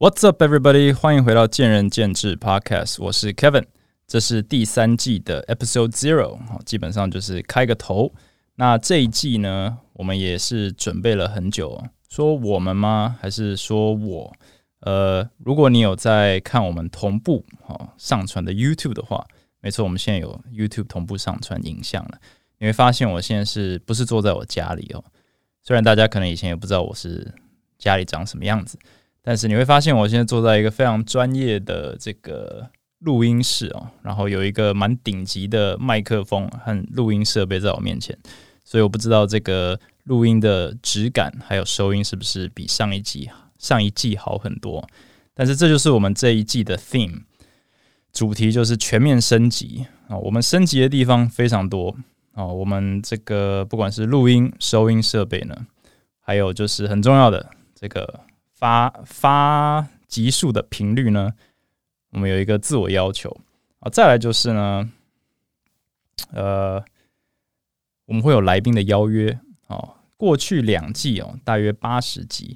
What's up, everybody？欢迎回到见仁见智 Podcast，我是 Kevin，这是第三季的 Episode Zero，基本上就是开个头。那这一季呢，我们也是准备了很久，说我们吗？还是说我？呃，如果你有在看我们同步哦上传的 YouTube 的话，没错，我们现在有 YouTube 同步上传影像了。你会发现我现在是不是坐在我家里哦？虽然大家可能以前也不知道我是家里长什么样子。但是你会发现，我现在坐在一个非常专业的这个录音室哦，然后有一个蛮顶级的麦克风和录音设备在我面前，所以我不知道这个录音的质感还有收音是不是比上一季上一季好很多。但是这就是我们这一季的 theme 主题，就是全面升级啊！我们升级的地方非常多啊！我们这个不管是录音、收音设备呢，还有就是很重要的这个。发发级数的频率呢？我们有一个自我要求啊。再来就是呢，呃，我们会有来宾的邀约哦。过去两季哦，大约八十集，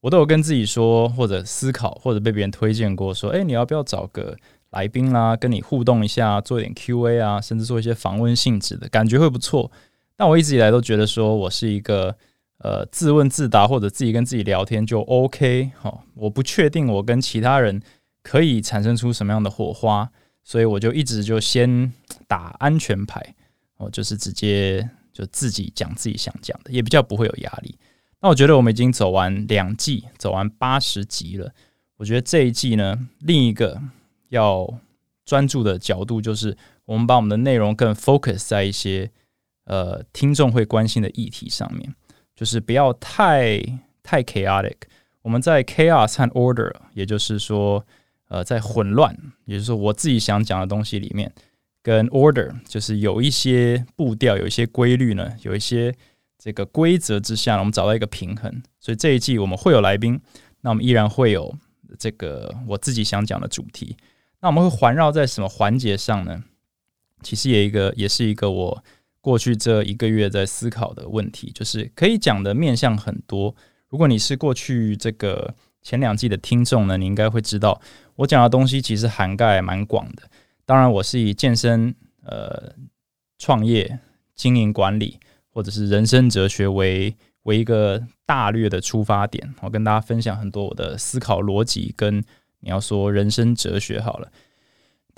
我都有跟自己说，或者思考，或者被别人推荐过，说：“哎，你要不要找个来宾啦，跟你互动一下，做一点 Q&A 啊，甚至做一些访问性质的，感觉会不错。”但我一直以来都觉得说我是一个。呃，自问自答或者自己跟自己聊天就 OK 好，我不确定我跟其他人可以产生出什么样的火花，所以我就一直就先打安全牌，哦，就是直接就自己讲自己想讲的，也比较不会有压力。那我觉得我们已经走完两季，走完八十集了，我觉得这一季呢，另一个要专注的角度就是我们把我们的内容更 focus 在一些呃听众会关心的议题上面。就是不要太太 chaotic，我们在 chaos 和 order，也就是说，呃，在混乱，也就是说，我自己想讲的东西里面，跟 order 就是有一些步调，有一些规律呢，有一些这个规则之下，我们找到一个平衡。所以这一季我们会有来宾，那我们依然会有这个我自己想讲的主题。那我们会环绕在什么环节上呢？其实也一个，也是一个我。过去这一个月在思考的问题，就是可以讲的面向很多。如果你是过去这个前两季的听众呢，你应该会知道，我讲的东西其实涵盖蛮广的。当然，我是以健身、呃，创业、经营管理，或者是人生哲学为为一个大略的出发点，我跟大家分享很多我的思考逻辑，跟你要说人生哲学好了。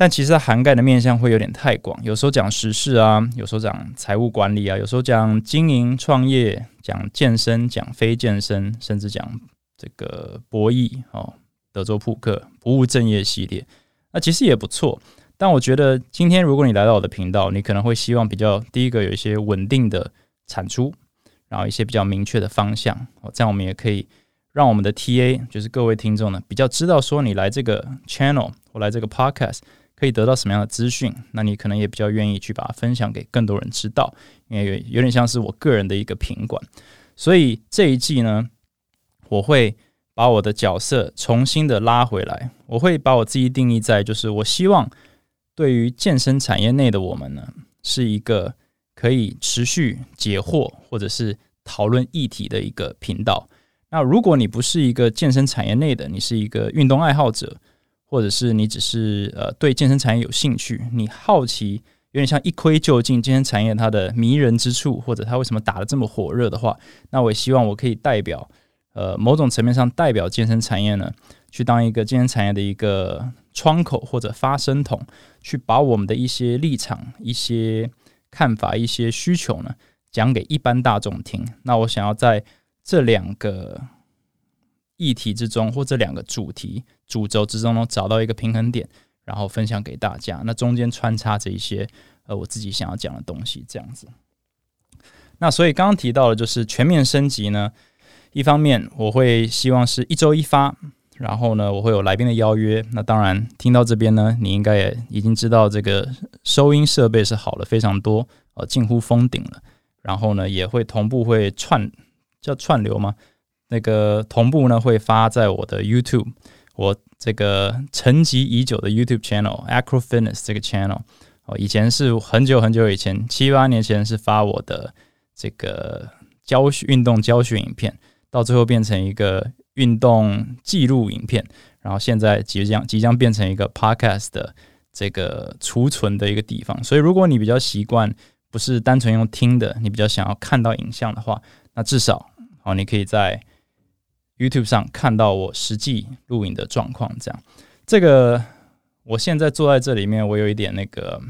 但其实它涵盖的面向会有点太广，有时候讲时事啊，有时候讲财务管理啊，有时候讲经营创业，讲健身，讲非健身，甚至讲这个博弈哦，德州扑克，不务正业系列，那其实也不错。但我觉得今天如果你来到我的频道，你可能会希望比较第一个有一些稳定的产出，然后一些比较明确的方向哦，这样我们也可以让我们的 TA 就是各位听众呢，比较知道说你来这个 channel 或来这个 podcast。可以得到什么样的资讯？那你可能也比较愿意去把它分享给更多人知道，因为有有点像是我个人的一个品管。所以这一季呢，我会把我的角色重新的拉回来，我会把我自己定义在，就是我希望对于健身产业内的我们呢，是一个可以持续解惑或者是讨论议题的一个频道。那如果你不是一个健身产业内的，你是一个运动爱好者。或者是你只是呃对健身产业有兴趣，你好奇有点像一窥究竟健身产业它的迷人之处，或者它为什么打得这么火热的话，那我也希望我可以代表呃某种层面上代表健身产业呢，去当一个健身产业的一个窗口或者发声筒，去把我们的一些立场、一些看法、一些需求呢讲给一般大众听。那我想要在这两个。议题之中，或这两个主题主轴之中，呢，找到一个平衡点，然后分享给大家。那中间穿插着一些呃我自己想要讲的东西，这样子。那所以刚刚提到的，就是全面升级呢。一方面我会希望是一周一发，然后呢，我会有来宾的邀约。那当然听到这边呢，你应该也已经知道这个收音设备是好了非常多，呃，近乎封顶了。然后呢，也会同步会串叫串流吗？那个同步呢会发在我的 YouTube，我这个沉寂已久的 YouTube channel Acro Fitness 这个 channel 哦，以前是很久很久以前七八年前是发我的这个教学运动教学影片，到最后变成一个运动记录影片，然后现在即将即将变成一个 podcast 的这个储存的一个地方。所以，如果你比较习惯不是单纯用听的，你比较想要看到影像的话，那至少好，你可以在 YouTube 上看到我实际录影的状况。这样，这个我现在坐在这里面，我有一点那个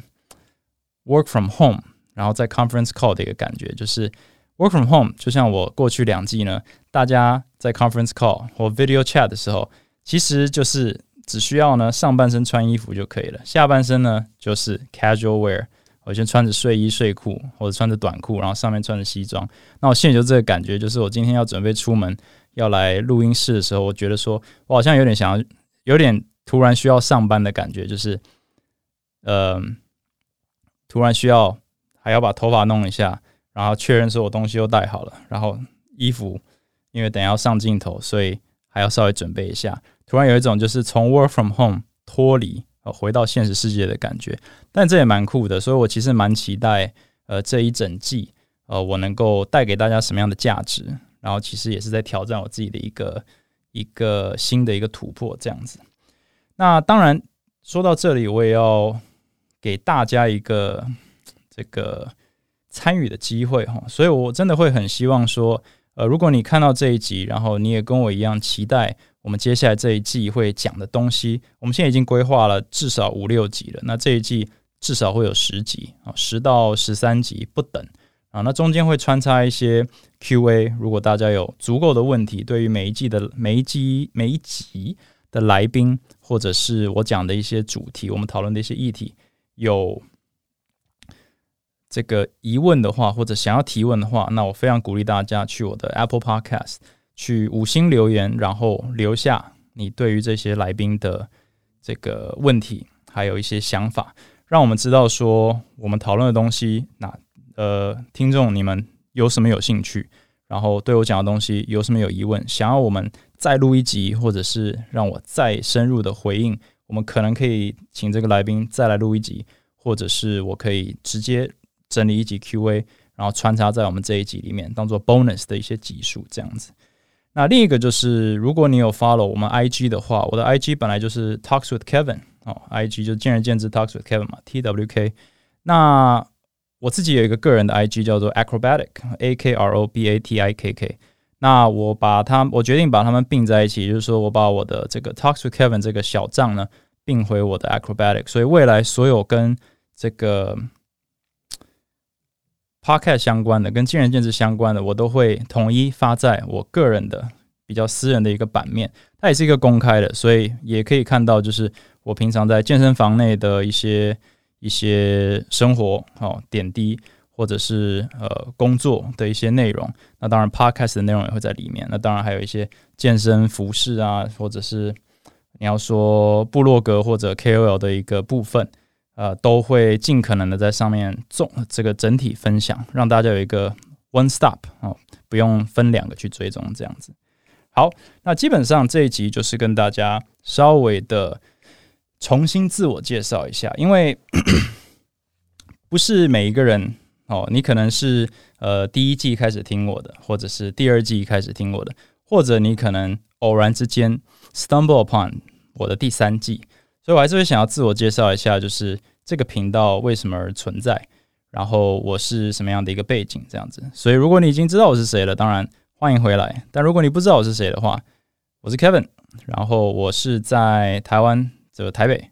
work from home，然后在 conference call 的一个感觉，就是 work from home，就像我过去两季呢，大家在 conference call 或 video chat 的时候，其实就是只需要呢上半身穿衣服就可以了，下半身呢就是 casual wear。我先穿着睡衣睡裤，或者穿着短裤，然后上面穿着西装。那我现在就这个感觉，就是我今天要准备出门要来录音室的时候，我觉得说我好像有点想要，有点突然需要上班的感觉，就是呃，突然需要还要把头发弄一下，然后确认说我东西都带好了，然后衣服因为等下要上镜头，所以还要稍微准备一下。突然有一种就是从 work from home 脱离。呃回到现实世界的感觉，但这也蛮酷的，所以我其实蛮期待，呃，这一整季，呃，我能够带给大家什么样的价值，然后其实也是在挑战我自己的一个一个新的一个突破，这样子。那当然说到这里，我也要给大家一个这个参与的机会哈，所以我真的会很希望说，呃，如果你看到这一集，然后你也跟我一样期待。我们接下来这一季会讲的东西，我们现在已经规划了至少五六集了。那这一季至少会有十集啊，十到十三集不等啊。那中间会穿插一些 Q&A，如果大家有足够的问题，对于每一季的每一集每一集的来宾，或者是我讲的一些主题，我们讨论的一些议题，有这个疑问的话，或者想要提问的话，那我非常鼓励大家去我的 Apple Podcast。去五星留言，然后留下你对于这些来宾的这个问题，还有一些想法，让我们知道说我们讨论的东西，那呃，听众你们有什么有兴趣，然后对我讲的东西有什么有疑问，想要我们再录一集，或者是让我再深入的回应，我们可能可以请这个来宾再来录一集，或者是我可以直接整理一集 Q&A，然后穿插在我们这一集里面，当做 bonus 的一些集数这样子。那另一个就是，如果你有 follow 我们 IG 的话，我的 IG 本来就是 Talks with Kevin 哦，IG 就见仁见智 Talks with Kevin 嘛，T W K。那我自己有一个个人的 IG 叫做 Acrobatic，A K R O B A T I K K。那我把它，我决定把它们并在一起，就是说我把我的这个 Talks with Kevin 这个小账呢并回我的 Acrobatic，所以未来所有跟这个 Podcast 相关的跟见仁见智相关的，我都会统一发在我个人的比较私人的一个版面。它也是一个公开的，所以也可以看到，就是我平常在健身房内的一些一些生活哦点滴，或者是呃工作的一些内容。那当然，Podcast 的内容也会在里面。那当然还有一些健身服饰啊，或者是你要说部落格或者 KOL 的一个部分。呃，都会尽可能的在上面做这个整体分享，让大家有一个 one stop 哦，不用分两个去追踪这样子。好，那基本上这一集就是跟大家稍微的重新自我介绍一下，因为 不是每一个人哦，你可能是呃第一季开始听我的，或者是第二季开始听我的，或者你可能偶然之间 stumble upon 我的第三季。所以，我还是会想要自我介绍一下，就是这个频道为什么而存在，然后我是什么样的一个背景，这样子。所以，如果你已经知道我是谁了，当然欢迎回来。但如果你不知道我是谁的话，我是 Kevin，然后我是在台湾这个台北，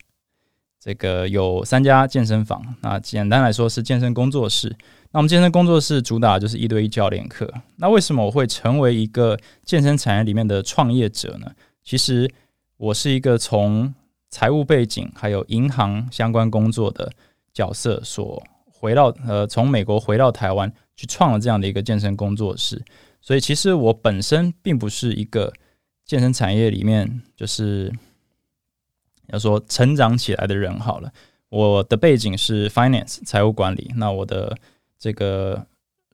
这个有三家健身房。那简单来说是健身工作室。那我们健身工作室主打就是一对一教练课。那为什么我会成为一个健身产业里面的创业者呢？其实我是一个从财务背景还有银行相关工作的角色，所回到呃从美国回到台湾去创了这样的一个健身工作室，所以其实我本身并不是一个健身产业里面就是要说成长起来的人好了，我的背景是 finance 财务管理，那我的这个。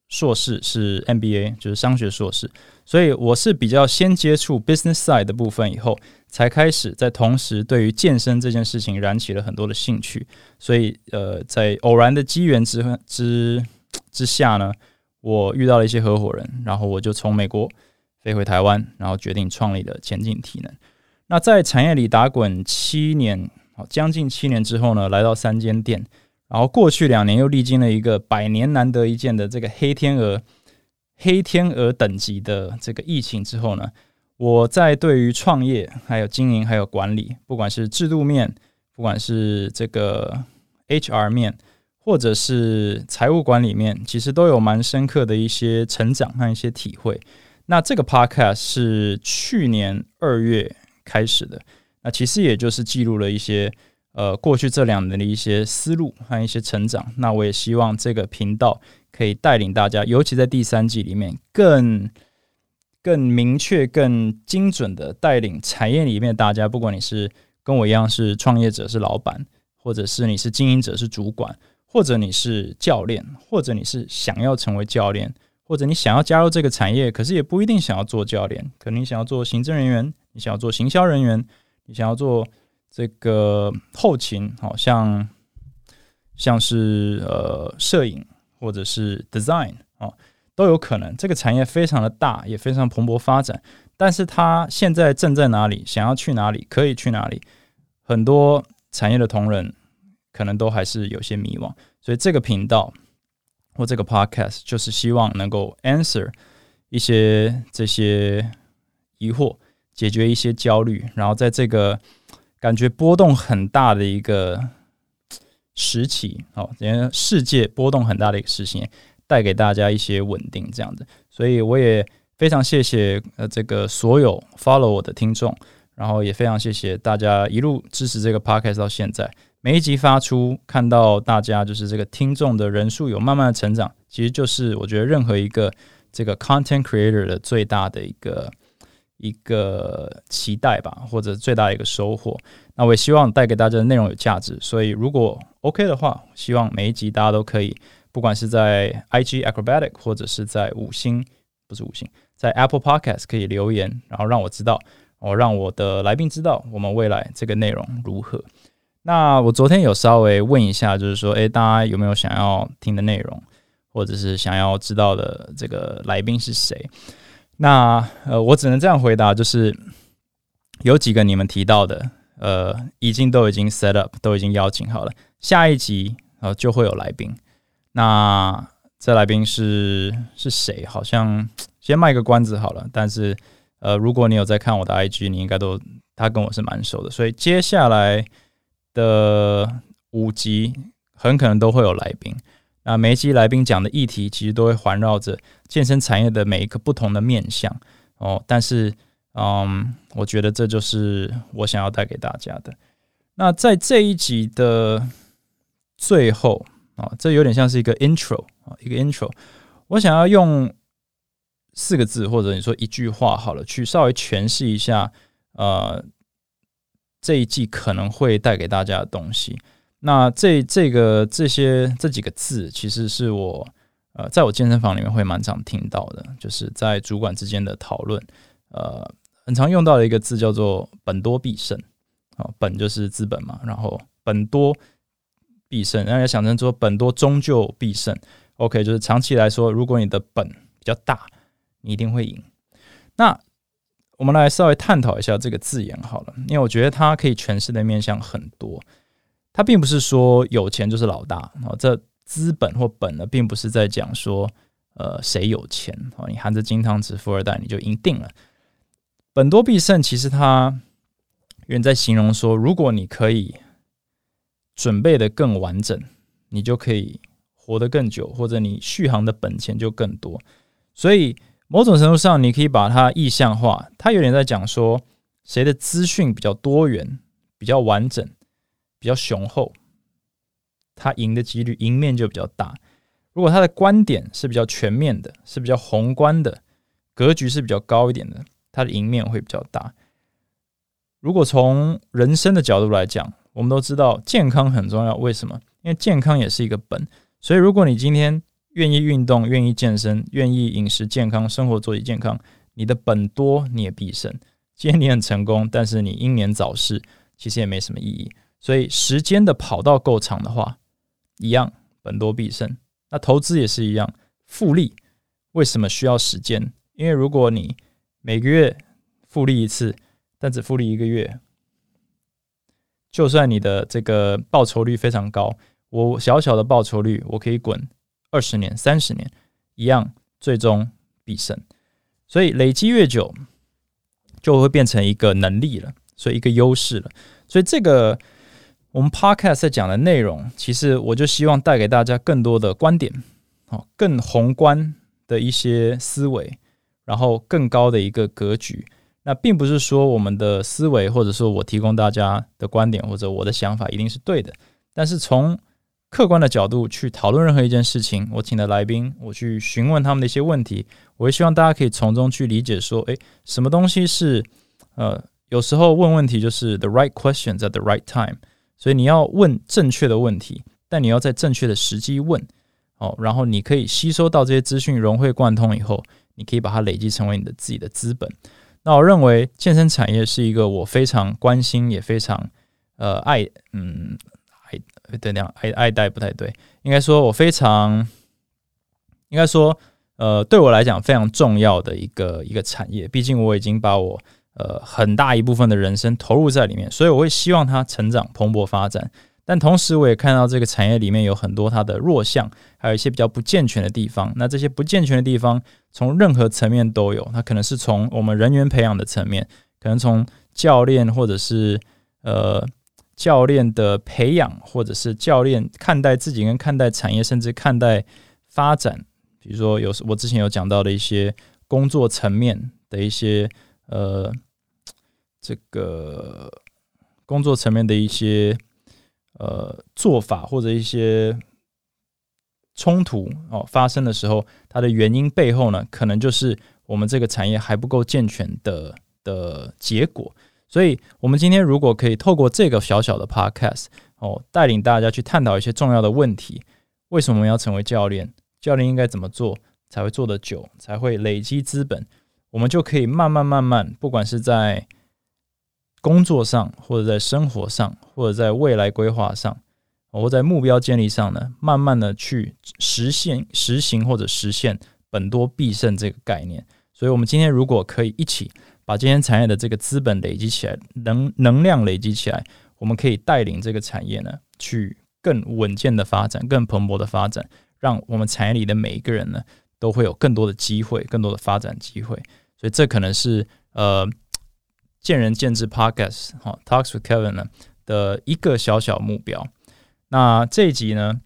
硕士是 MBA，就是商学硕士，所以我是比较先接触 business side 的部分，以后才开始在同时对于健身这件事情燃起了很多的兴趣。所以，呃，在偶然的机缘之之之下呢，我遇到了一些合伙人，然后我就从美国飞回台湾，然后决定创立了前进体能。那在产业里打滚七年，好将近七年之后呢，来到三间店，然后过去两年又历经了一个百年难得一见的这个黑天鹅、黑天鹅等级的这个疫情之后呢，我在对于创业、还有经营、还有管理，不管是制度面，不管是这个 HR 面，或者是财务管理面，其实都有蛮深刻的一些成长和一些体会。那这个 podcast 是去年二月开始的，那其实也就是记录了一些呃过去这两年的一些思路和一些成长。那我也希望这个频道可以带领大家，尤其在第三季里面，更更明确、更精准的带领产业里面大家，不管你是跟我一样是创业者、是老板，或者是你是经营者、是主管，或者你是教练，或者你是想要成为教练。或者你想要加入这个产业，可是也不一定想要做教练，可能你想要做行政人员，你想要做行销人员，你想要做这个后勤，好像像是呃摄影或者是 design 哦，都有可能。这个产业非常的大，也非常蓬勃发展，但是它现在正在哪里，想要去哪里，可以去哪里，很多产业的同仁可能都还是有些迷惘，所以这个频道。或这个 podcast 就是希望能够 answer 一些这些疑惑，解决一些焦虑，然后在这个感觉波动很大的一个时期，哦，连世界波动很大的一个事情，带给大家一些稳定，这样子。所以我也非常谢谢呃这个所有 follow 我的听众，然后也非常谢谢大家一路支持这个 podcast 到现在。每一集发出，看到大家就是这个听众的人数有慢慢的成长，其实就是我觉得任何一个这个 content creator 的最大的一个一个期待吧，或者最大的一个收获。那我也希望带给大家的内容有价值，所以如果 OK 的话，希望每一集大家都可以，不管是在 IG Acrobatic 或者是在五星，不是五星，在 Apple Podcast 可以留言，然后让我知道，我让我的来宾知道我们未来这个内容如何。那我昨天有稍微问一下，就是说，诶，大家有没有想要听的内容，或者是想要知道的这个来宾是谁？那呃，我只能这样回答，就是有几个你们提到的，呃，已经都已经 set up，都已经邀请好了，下一集呃就会有来宾。那这来宾是是谁？好像先卖个关子好了。但是呃，如果你有在看我的 IG，你应该都他跟我是蛮熟的，所以接下来。的五集很可能都会有来宾，那每一集来宾讲的议题其实都会环绕着健身产业的每一个不同的面向哦。但是，嗯，我觉得这就是我想要带给大家的。那在这一集的最后啊，这有点像是一个 intro 啊，一个 intro。我想要用四个字或者你说一句话好了，去稍微诠释一下呃。这一季可能会带给大家的东西，那这这个这些这几个字，其实是我呃，在我健身房里面会蛮常听到的，就是在主管之间的讨论，呃，很常用到的一个字叫做“本多必胜”。啊，本就是资本嘛，然后本多必胜，大家想成说本多终究必胜。OK，就是长期来说，如果你的本比较大，你一定会赢。那我们来稍微探讨一下这个字眼好了，因为我觉得它可以诠释的面向很多。它并不是说有钱就是老大啊，这资本或本呢，并不是在讲说呃谁有钱啊，你含着金汤匙富二代你就赢定了。本多必胜，其实它原在形容说，如果你可以准备的更完整，你就可以活得更久，或者你续航的本钱就更多。所以。某种程度上，你可以把它意象化，它有点在讲说谁的资讯比较多元、比较完整、比较雄厚，他赢的几率赢面就比较大。如果他的观点是比较全面的，是比较宏观的，格局是比较高一点的，他的赢面会比较大。如果从人生的角度来讲，我们都知道健康很重要，为什么？因为健康也是一个本。所以，如果你今天愿意运动，愿意健身，愿意饮食健康，生活作息健康，你的本多你也必胜。今天你很成功，但是你英年早逝，其实也没什么意义。所以时间的跑道够长的话，一样本多必胜。那投资也是一样，复利为什么需要时间？因为如果你每个月复利一次，但只复利一个月，就算你的这个报酬率非常高，我小小的报酬率，我可以滚二十年、三十年，一样最终必胜。所以累积越久，就会变成一个能力了，所以一个优势了。所以这个我们 podcast 讲的内容，其实我就希望带给大家更多的观点，哦，更宏观的一些思维，然后更高的一个格局。那并不是说我们的思维，或者说我提供大家的观点或者我的想法一定是对的，但是从客观的角度去讨论任何一件事情，我请的来宾，我去询问他们的一些问题，我也希望大家可以从中去理解说，诶，什么东西是呃，有时候问问题就是 the right questions at the right time，所以你要问正确的问题，但你要在正确的时机问，哦，然后你可以吸收到这些资讯，融会贯通以后，你可以把它累积成为你的自己的资本。那我认为健身产业是一个我非常关心也非常呃爱，嗯。对，那样爱爱戴不太对，应该说我非常，应该说，呃，对我来讲非常重要的一个一个产业。毕竟我已经把我呃很大一部分的人生投入在里面，所以我会希望它成长蓬勃发展。但同时，我也看到这个产业里面有很多它的弱项，还有一些比较不健全的地方。那这些不健全的地方，从任何层面都有。它可能是从我们人员培养的层面，可能从教练或者是呃。教练的培养，或者是教练看待自己跟看待产业，甚至看待发展，比如说有我之前有讲到的一些工作层面的一些呃，这个工作层面的一些呃做法，或者一些冲突哦发生的时候，它的原因背后呢，可能就是我们这个产业还不够健全的的结果。所以，我们今天如果可以透过这个小小的 podcast 哦，带领大家去探讨一些重要的问题：为什么我们要成为教练？教练应该怎么做才会做得久，才会累积资本？我们就可以慢慢慢慢，不管是在工作上，或者在生活上，或者在未来规划上，或在目标建立上呢，慢慢的去实现、实行或者实现本多必胜这个概念。所以，我们今天如果可以一起。把今天产业的这个资本累积起来，能能量累积起来，我们可以带领这个产业呢，去更稳健的发展，更蓬勃的发展，让我们产业里的每一个人呢，都会有更多的机会，更多的发展机会。所以这可能是呃见仁见智。Podcast 哈，Talks with Kevin 呢的一个小小目标。那这一集呢，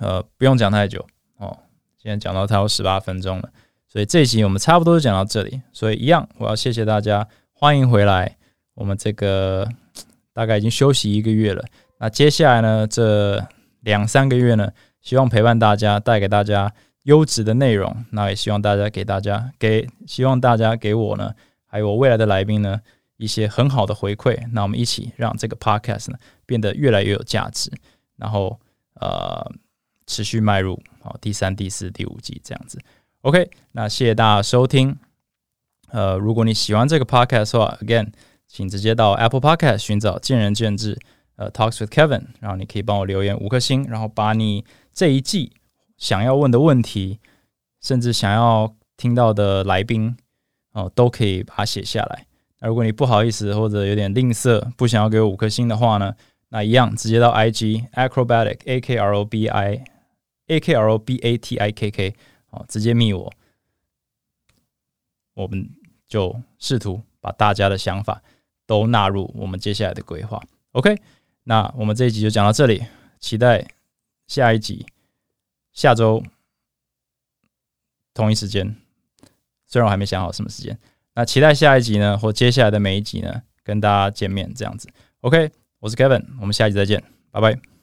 呃，不用讲太久哦，现在讲到差不多十八分钟了。所以这一集我们差不多就讲到这里。所以一样，我要谢谢大家，欢迎回来。我们这个大概已经休息一个月了。那接下来呢，这两三个月呢，希望陪伴大家，带给大家优质的内容。那也希望大家给大家给，希望大家给我呢，还有我未来的来宾呢，一些很好的回馈。那我们一起让这个 podcast 呢变得越来越有价值，然后呃，持续迈入好第三、第四、第五季这样子。OK，那谢谢大家收听。呃，如果你喜欢这个 Podcast 的话，Again，请直接到 Apple Podcast 寻找“见仁见智”呃 Talks with Kevin，然后你可以帮我留言五颗星，然后把你这一季想要问的问题，甚至想要听到的来宾哦，都可以把它写下来。那如果你不好意思或者有点吝啬，不想要给我五颗星的话呢，那一样直接到 IG Acrobatic A K R O B I A K R O B A T I K K。好，直接密我，我们就试图把大家的想法都纳入我们接下来的规划。OK，那我们这一集就讲到这里，期待下一集，下周同一时间，虽然我还没想好什么时间，那期待下一集呢，或接下来的每一集呢，跟大家见面这样子。OK，我是 Kevin，我们下一集再见，拜拜。